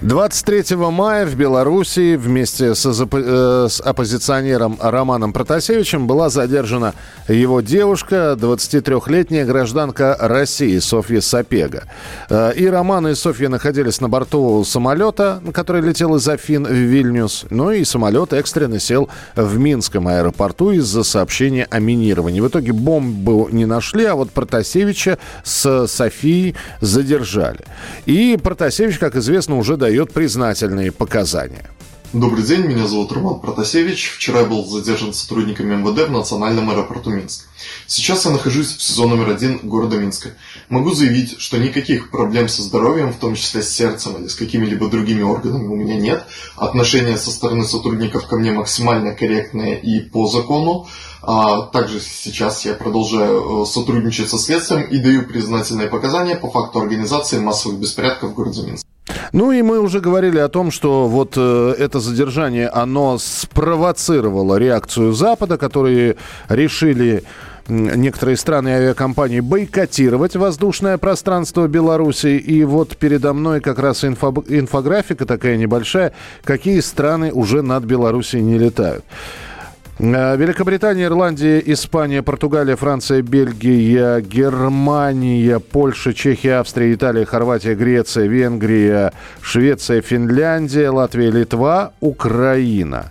23 мая в Беларуси вместе с, э, с оппозиционером Романом Протасевичем была задержана его девушка, 23-летняя гражданка России Софья Сапега. Э, и Роман и Софья находились на борту самолета, который летел из Афин в Вильнюс. Ну и самолет экстренно сел в Минском аэропорту из-за сообщения о минировании. В итоге бомбу не нашли, а вот Протасевича с Софией задержали. И Протасевич, как известно, уже до дает признательные показания. Добрый день, меня зовут Роман Протасевич. Вчера я был задержан сотрудниками МВД в национальном аэропорту Минск. Сейчас я нахожусь в СИЗО номер один города Минска. Могу заявить, что никаких проблем со здоровьем, в том числе с сердцем или с какими-либо другими органами у меня нет. Отношения со стороны сотрудников ко мне максимально корректные и по закону. А также сейчас я продолжаю э, сотрудничать со следствием и даю признательные показания по факту организации массовых беспорядков в городе Минск. Ну и мы уже говорили о том, что вот э, это задержание, оно спровоцировало реакцию Запада, которые решили некоторые страны и авиакомпании бойкотировать воздушное пространство Беларуси. И вот передо мной как раз инфо, инфографика такая небольшая, какие страны уже над Белоруссией не летают. Э, Великобритания, Ирландия, Испания, Португалия, Франция, Бельгия, Германия, Польша, Чехия, Австрия, Италия, Хорватия, Греция, Венгрия, Швеция, Финляндия, Латвия, Литва, Украина.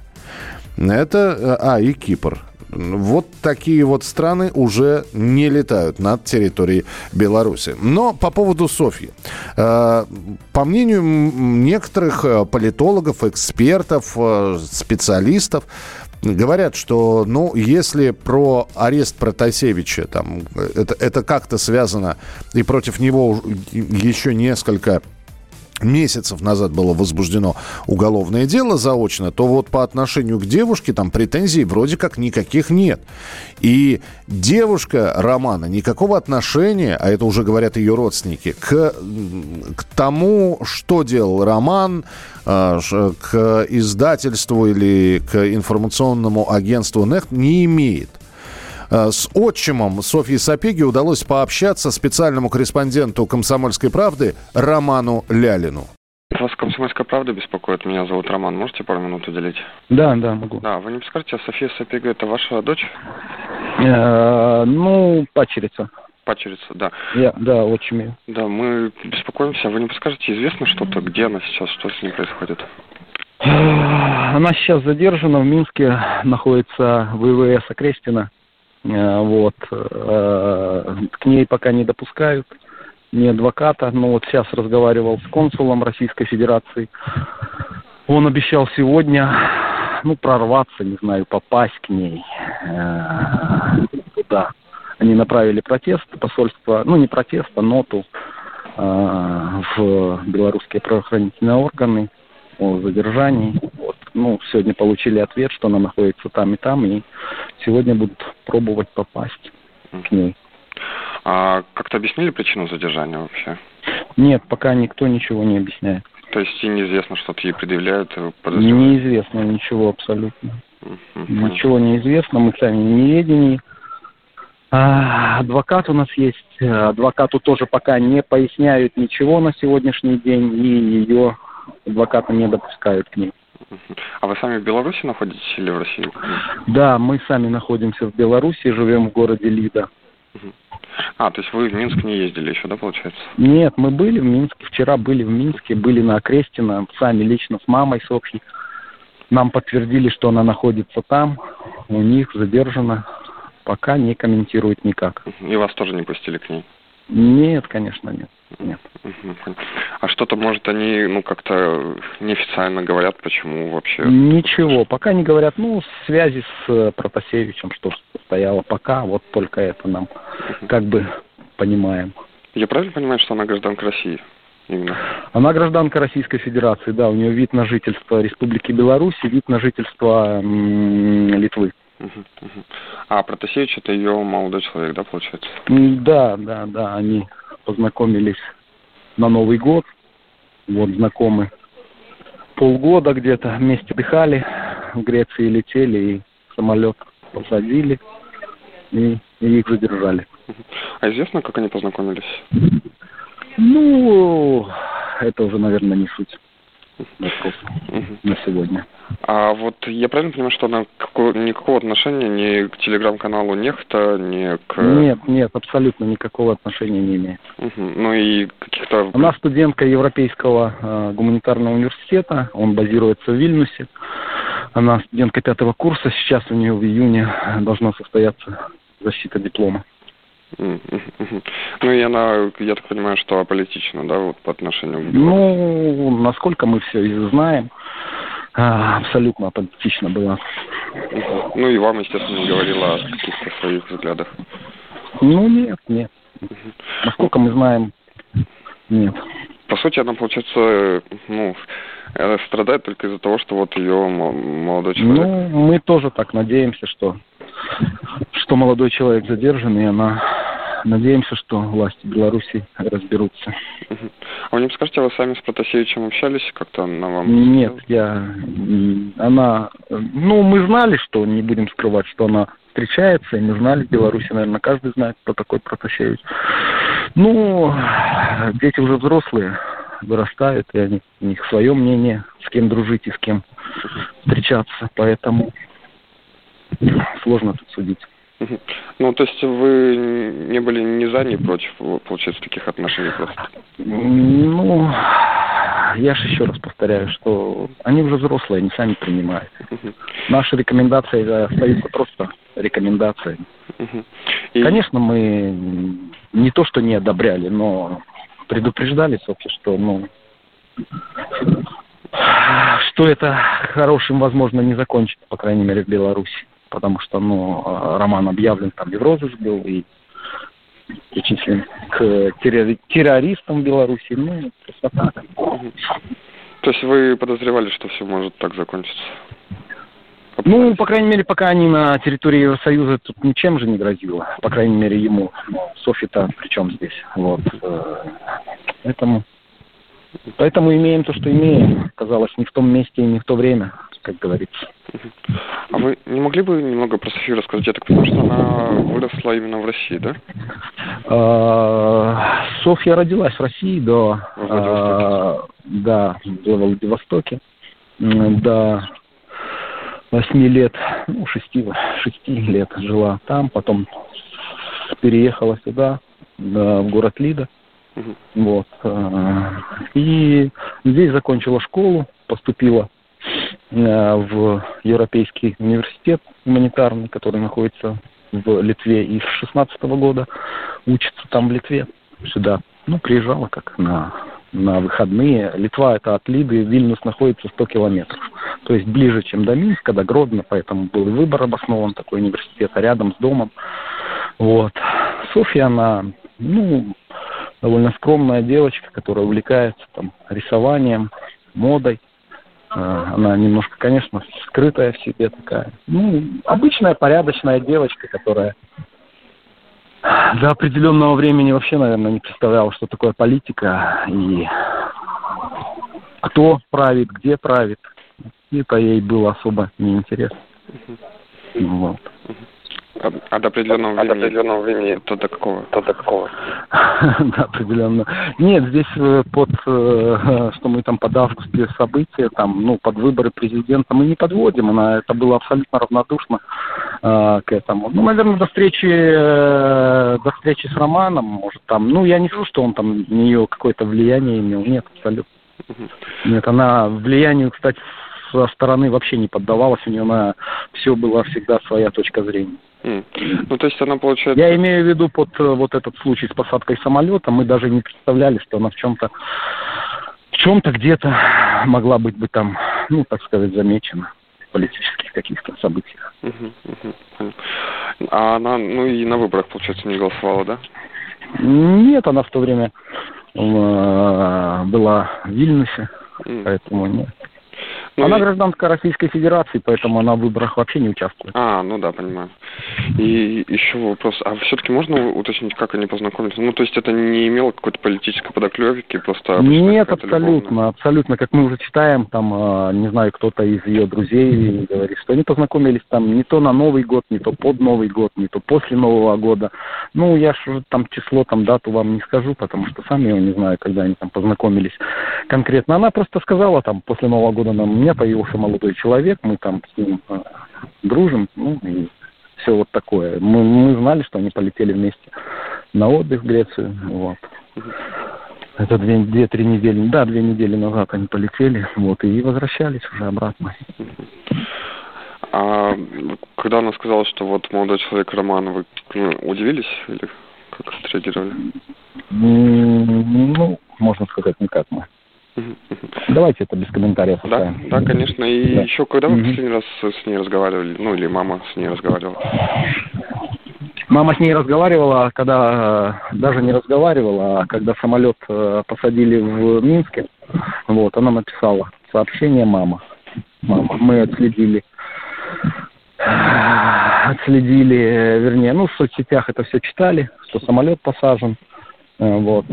Это... Э, а, и Кипр. Вот такие вот страны уже не летают над территорией Беларуси. Но по поводу Софьи. Э, по мнению некоторых политологов, экспертов, специалистов, Говорят, что, ну, если про арест Протасевича, там, это, это как-то связано, и против него еще несколько месяцев назад было возбуждено уголовное дело заочно, то вот по отношению к девушке там претензий вроде как никаких нет. И девушка Романа никакого отношения, а это уже говорят ее родственники, к, к тому, что делал Роман, а, к издательству или к информационному агентству НЕХТ не имеет. Э, с отчимом Софьи Сапеги удалось пообщаться специальному корреспонденту «Комсомольской правды» Роману Лялину. Вас «Комсомольская правда» беспокоит. Меня зовут Роман. Можете пару минут уделить? Да, да, могу. Да, вы не подскажете, а София Сапега – это ваша дочь? Э, ну, пачерица. Пачерица, да. Я, да, очень. Да, мы беспокоимся. Вы не подскажете, известно что-то, где она сейчас, что с ней происходит? Она сейчас задержана в Минске, находится в ИВС Окрестина. Э, вот. Э, к ней пока не допускают ни адвоката, но вот сейчас разговаривал с консулом Российской Федерации. Он обещал сегодня, ну, прорваться, не знаю, попасть к ней. Да. Они направили протест, посольство, ну, не протест, а ноту э, в белорусские правоохранительные органы о задержании. Ну, сегодня получили ответ, что она находится там и там, и сегодня будут пробовать попасть к ней. А как-то объяснили причину задержания вообще? Нет, пока никто ничего не объясняет. То есть и неизвестно, что-то ей предъявляют? Э, неизвестно ничего абсолютно. Uh-huh, ничего неизвестно, мы сами не ведени. А, адвокат у нас есть. Адвокату тоже пока не поясняют ничего на сегодняшний день, и ее адвоката не допускают к ней. А вы сами в Беларуси находитесь или в России? Да, мы сами находимся в Беларуси, живем в городе Лида. А, то есть вы в Минск не ездили еще, да, получается? Нет, мы были в Минске, вчера были в Минске, были на Окрестино, сами лично с мамой Софьей. Нам подтвердили, что она находится там, у них задержана, пока не комментирует никак. И вас тоже не пустили к ней? Нет, конечно, нет. Нет. А что-то, может, они, ну, как-то неофициально говорят, почему вообще? Ничего, пока не говорят, ну, связи с э, Протасевичем, что стояло пока, вот только это нам как бы понимаем. Я правильно понимаю, что она гражданка России? Именно. Она гражданка Российской Федерации, да, у нее вид на жительство Республики Беларусь и вид на жительство м- Литвы. Мгм, мгм. А Протасевич это ее молодой человек, да, получается? М, Да, да, да, они познакомились на Новый год. Вот знакомы полгода где-то вместе дыхали, в Греции летели и самолет посадили и, и их задержали. А известно, как они познакомились? Ну, это уже, наверное, не суть. На сегодня. А вот я правильно понимаю, что она какого- никакого отношения ни к телеграм-каналу Нехта, ни к... Нет, нет, абсолютно никакого отношения не имеет. Мгм. Ну и каких-то... Она студентка Европейского э, гуманитарного университета, он базируется в Вильнюсе. Она студентка пятого курса, сейчас у нее в июне должна состояться защита диплома. Ну и она, я так понимаю, что аполитична, да, вот по отношению к... Ну, насколько мы все и знаем, а, абсолютно аполитично была. Ну и вам, естественно, не говорила о каких-то своих взглядах. Ну, нет, нет. Насколько мы знаем, нет. По сути, она, получается, ну, э, страдает только из-за того, что вот ее молодой человек... Ну, мы тоже так надеемся, что, что молодой человек задержан, и она... Надеемся, что власти Беларуси разберутся. А вы не подскажете, вы сами с Протасевичем общались? Как-то она вам... Нет, я... Она... Ну, мы знали, что, не будем скрывать, что она встречается, и мы знали в Беларуси, наверное, каждый знает, кто такой Протасевич. Ну, дети уже взрослые, вырастают, и они, у них свое мнение, с кем дружить и с кем встречаться, поэтому сложно тут судить. Ну, то есть вы не были ни за, ни против, получается, таких отношений просто? Ну, я же еще раз повторяю, что они уже взрослые, они сами принимают. Мгм. Наши рекомендации остаются просто рекомендациями. Мгм. И- Конечно, мы не то, что не одобряли, но предупреждали, Софья, что, ну, что это хорошим, возможно, не закончится, по крайней мере, в Беларуси. Потому что, ну, а, роман объявлен там и в розыск был, и причислен к террори- террористам Беларуси. Ну. Мгм. То есть вы подозревали, что все может так закончиться? Ну, по крайней мере, пока они на территории Евросоюза, тут ничем же не грозило. По крайней мере, ему. Ну, Софи-то при чем здесь? Вот. э, Поэтому, поэтому имеем то, что имеем. Казалось, не в том месте и не в то время, как говорится. А вы не могли бы немного про Софию рассказать? Я так понимаю, что она выросла именно в России, да? А, Софья родилась в России до, В Владивостоке. а, да, в Владивостоке, М, до восьми лет, ну, шести, шести лет жила там, потом переехала сюда, да, в город Лида, вот, а, и здесь закончила школу, поступила а, в Европейский университет гуманитарный, который находится в Литве и с 16 года учится там в Литве сюда. Ну, приезжала как на, на выходные. Литва это от Лиды, Вильнюс находится 100 километров. То есть ближе, чем до Минска, до Гродно, поэтому был выбор обоснован такой университет, а рядом с домом. Вот. Софья, она, ну, довольно скромная девочка, которая увлекается там рисованием, модой. Э, Она немножко, конечно, скрытая в себе такая. Ну, обычная, порядочная девочка, которая до определенного времени вообще, наверное, не представляла, что такое политика и кто правит, где правит. Это ей было особо неинтересно. Вот. До определенного времени? До определенного времени. То до какого? То до какого? Да, определенно. Нет, здесь э, под, э, что мы там под августовские события, там, ну, под выборы президента мы не подводим, она, это было абсолютно равнодушно э, к этому. Ну, наверное, до встречи, э, до встречи с Романом, может, там, ну, я не скажу, что он там на нее какое-то влияние имел, нет, абсолютно. Нет, она влиянию, кстати, со стороны вообще не поддавалась, у нее на все была всегда своя точка зрения. Ну, то есть она получается... Я имею в виду под э, вот этот случай с посадкой самолета, мы даже не представляли, что она в чем-то в чем-то где-то могла быть бы там, ну, так сказать, замечена в политических каких-то событиях. Мгм, понял. А она, ну и на выборах, получается, не голосовала, да? Нет, она в то время э, была в Вильнюсе, М. поэтому нет. Ну, она и... гражданка Российской Федерации, поэтому она в выборах вообще не участвует. А, ну да, понимаю. И еще вопрос, а все-таки можно уточнить, как они познакомились? Ну, то есть это не имело какой-то политической подоклевки, просто... Нет, абсолютно, любовная. абсолютно. Как мы уже читаем, там, а, не знаю, кто-то из ее друзей говорит, что они познакомились там не то на Новый год, не то под Новый год, не то после Нового года. Ну, я же там число, там дату вам не скажу, потому что сам я не знаю, когда они там познакомились конкретно. Она просто сказала там после Нового года нам, меня появился молодой человек, мы там с ним э, дружим, ну и все вот такое. Мы, мы знали, что они полетели вместе на отдых в Грецию, вот. Это две, две-три недели, да, две недели назад они полетели, вот, и возвращались уже обратно. А когда она сказала, что вот молодой человек Роман, вы ну, удивились или как отреагировали? Ну, можно сказать, никак мы. Давайте это без комментариев оставим. Да, да, конечно. И да. еще когда вы последний раз с ней разговаривали? Ну, или мама с ней разговаривала? Мама с ней разговаривала, когда даже не разговаривала, а когда самолет э, посадили в Минске, вот, она написала сообщение «Мама». Мама. Мы отследили отследили, вернее, ну, в соцсетях это все читали, что самолет посажен, э, вот.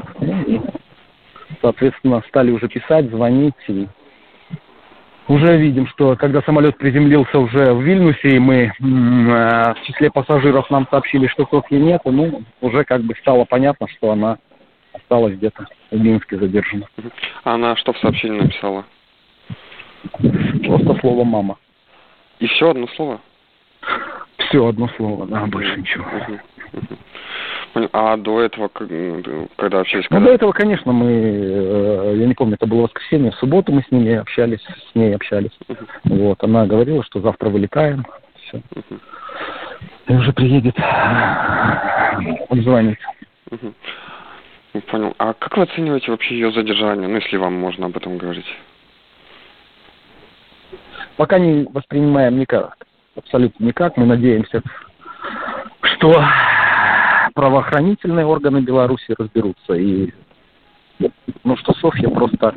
Соответственно, стали уже писать, звонить. И уже видим, что когда самолет приземлился уже в Вильнюсе, и мы э, в числе пассажиров нам сообщили, что Софьи нет, ну, уже как бы стало понятно, что она осталась где-то в Минске задержана. А она что в сообщении написала? Просто слово «мама». И все одно слово? Все одно слово, да, больше ничего. А до этого, когда общались? Ну, до этого, конечно, мы, э, я не помню, это было воскресенье, в субботу мы с ними общались, с ней общались. Uh-huh. Вот, она говорила, что завтра вылетаем, все. Uh-huh. И уже приедет, он звонит. Uh-huh. Понял. А как вы оцениваете вообще ее задержание, ну, если вам можно об этом говорить? Пока не воспринимаем никак, абсолютно никак. Мы надеемся, что правоохранительные органы Беларуси разберутся. И ну что Софья просто,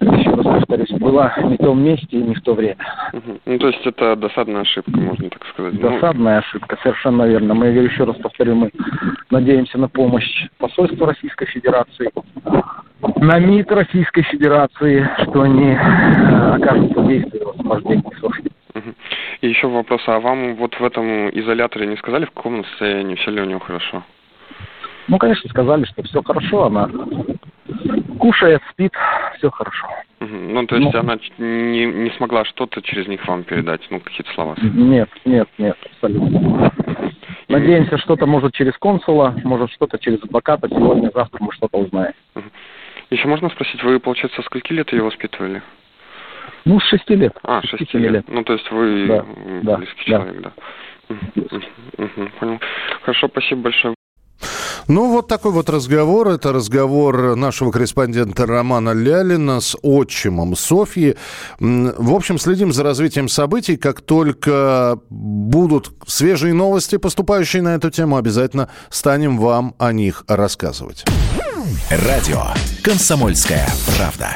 еще раз повторюсь, была не в том месте и не в то время. Ну, то есть это досадная ошибка, можно так сказать. Ну, досадная ошибка, совершенно верно. Мы, еще раз повторю, мы надеемся на помощь посольства Российской Федерации, на МИД Российской Федерации, что они э, окажут содействие в освобождении Софьи. И еще вопрос, а вам вот в этом изоляторе не сказали, в каком состоянии, все ли у него хорошо? Ну, конечно, сказали, что все хорошо, она кушает, спит, все хорошо. Угу. Ну, то есть ну, она не, не смогла что-то через них вам передать, ну, какие-то слова? Нет, нет, нет, абсолютно. И... Надеемся, что-то может через консула, может что-то через адвоката. Сегодня, завтра мы что-то узнаем. Угу. Еще можно спросить, вы, получается, скольки лет ее воспитывали? Ну, с шести лет. А, шести лет. лет. Ну, то есть вы да, близкий да, человек, да. Угу, понял. Хорошо, спасибо большое. Ну, вот такой вот разговор. Это разговор нашего корреспондента Романа Лялина с отчимом Софьи. В общем, следим за развитием событий. Как только будут свежие новости, поступающие на эту тему, обязательно станем вам о них рассказывать. Радио «Комсомольская правда».